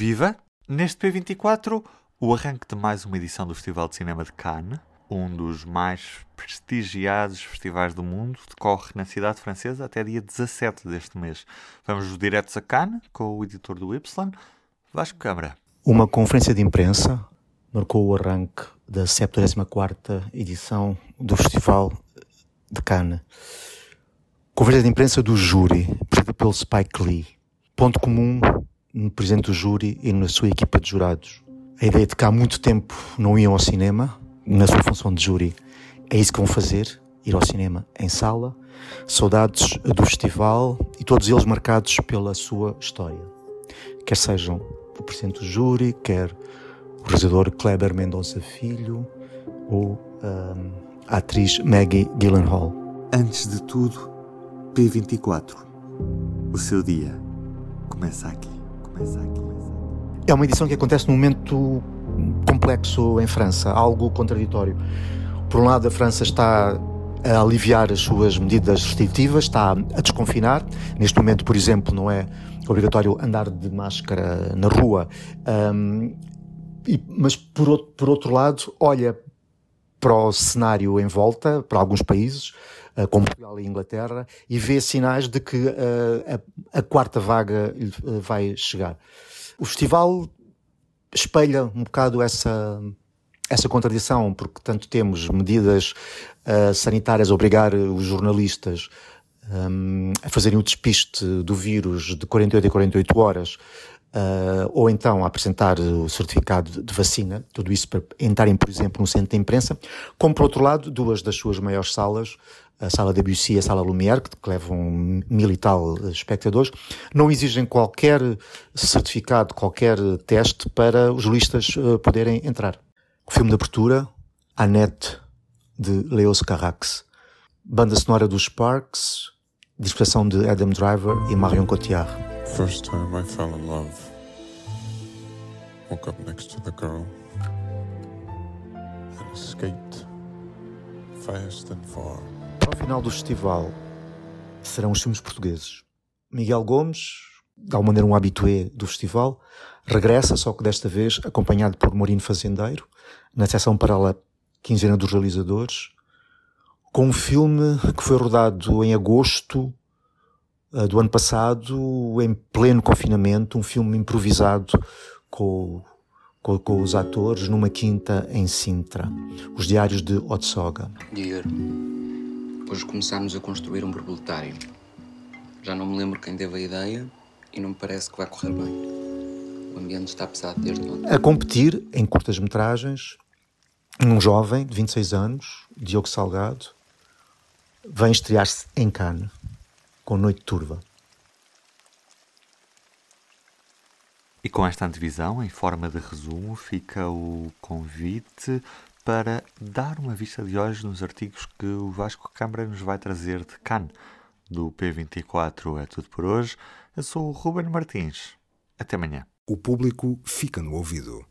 Viva! Neste P24, o arranque de mais uma edição do Festival de Cinema de Cannes, um dos mais prestigiados festivais do mundo, decorre na cidade francesa até dia 17 deste mês. Vamos diretos a Cannes com o editor do Y, Vasco Câmara. Uma conferência de imprensa marcou o arranque da 74ª edição do Festival de Cannes. Conferência de imprensa do júri, presidida pelo Spike Lee. Ponto comum no presidente do júri e na sua equipa de jurados. A ideia de que há muito tempo não iam ao cinema, na sua função de júri, é isso que vão fazer, ir ao cinema em sala. Saudades do festival e todos eles marcados pela sua história. Quer sejam o presidente do júri, quer o realizador Kleber Mendonça Filho ou um, a atriz Maggie Gyllenhaal. Antes de tudo, P24. O seu dia começa aqui. É uma edição que acontece num momento complexo em França, algo contraditório. Por um lado, a França está a aliviar as suas medidas restritivas, está a desconfinar. Neste momento, por exemplo, não é obrigatório andar de máscara na rua. Um, e, mas, por outro, por outro lado, olha para o cenário em volta, para alguns países, como Portugal e Inglaterra, e vê sinais de que uh, a, a, quarta vaga uh, vai chegar. O festival espelha um bocado essa, essa contradição, porque tanto temos medidas sanitárias a obrigar os jornalistas um, a fazerem o despiste do vírus de 48 a 48 horas, Uh, ou então a apresentar o certificado de vacina, tudo isso para entrarem, por exemplo, no centro de imprensa, como por outro lado, duas das suas maiores salas, a sala Debussy e a sala Lumière, que levam mil e tal espectadores, não exigem qualquer certificado, qualquer teste para os listas uh, poderem entrar. O filme de abertura, Annette, de Leos Carax, banda sonora dos Sparks, dispersão de Adam Driver e Marion Cotillard. First time I fell in love. Woke up next to the girl and escaped fast and far. Ao final do festival serão os filmes portugueses. Miguel Gomes, de alguma maneira um habitué do festival, regressa, só que desta vez acompanhado por Morino Fazendeiro, na seção paralela Quinzena dos Realizadores, com um filme que foi rodado em agosto uh, do ano passado, em pleno confinamento, um filme improvisado com, com, com, os atores numa quinta em Sintra, Os Diários de Otsoga. Hoje começámos a construir um borboletário. Já não me lembro quem teve a ideia e não me parece que vai correr bem. O ambiente está pesado desde ontem. A competir em curtas-metragens, um jovem de 26 anos, Diogo Salgado, vem estrear-se em Cannes, com Noite Turva. E com esta antevisão, em forma de resumo, fica o convite para dar uma vista de olhos nos artigos que o Vasco Câmara nos vai trazer de Cannes. Do P24 é tudo por hoje. Eu sou o Ruben Martins. Até amanhã. O público fica no ouvido.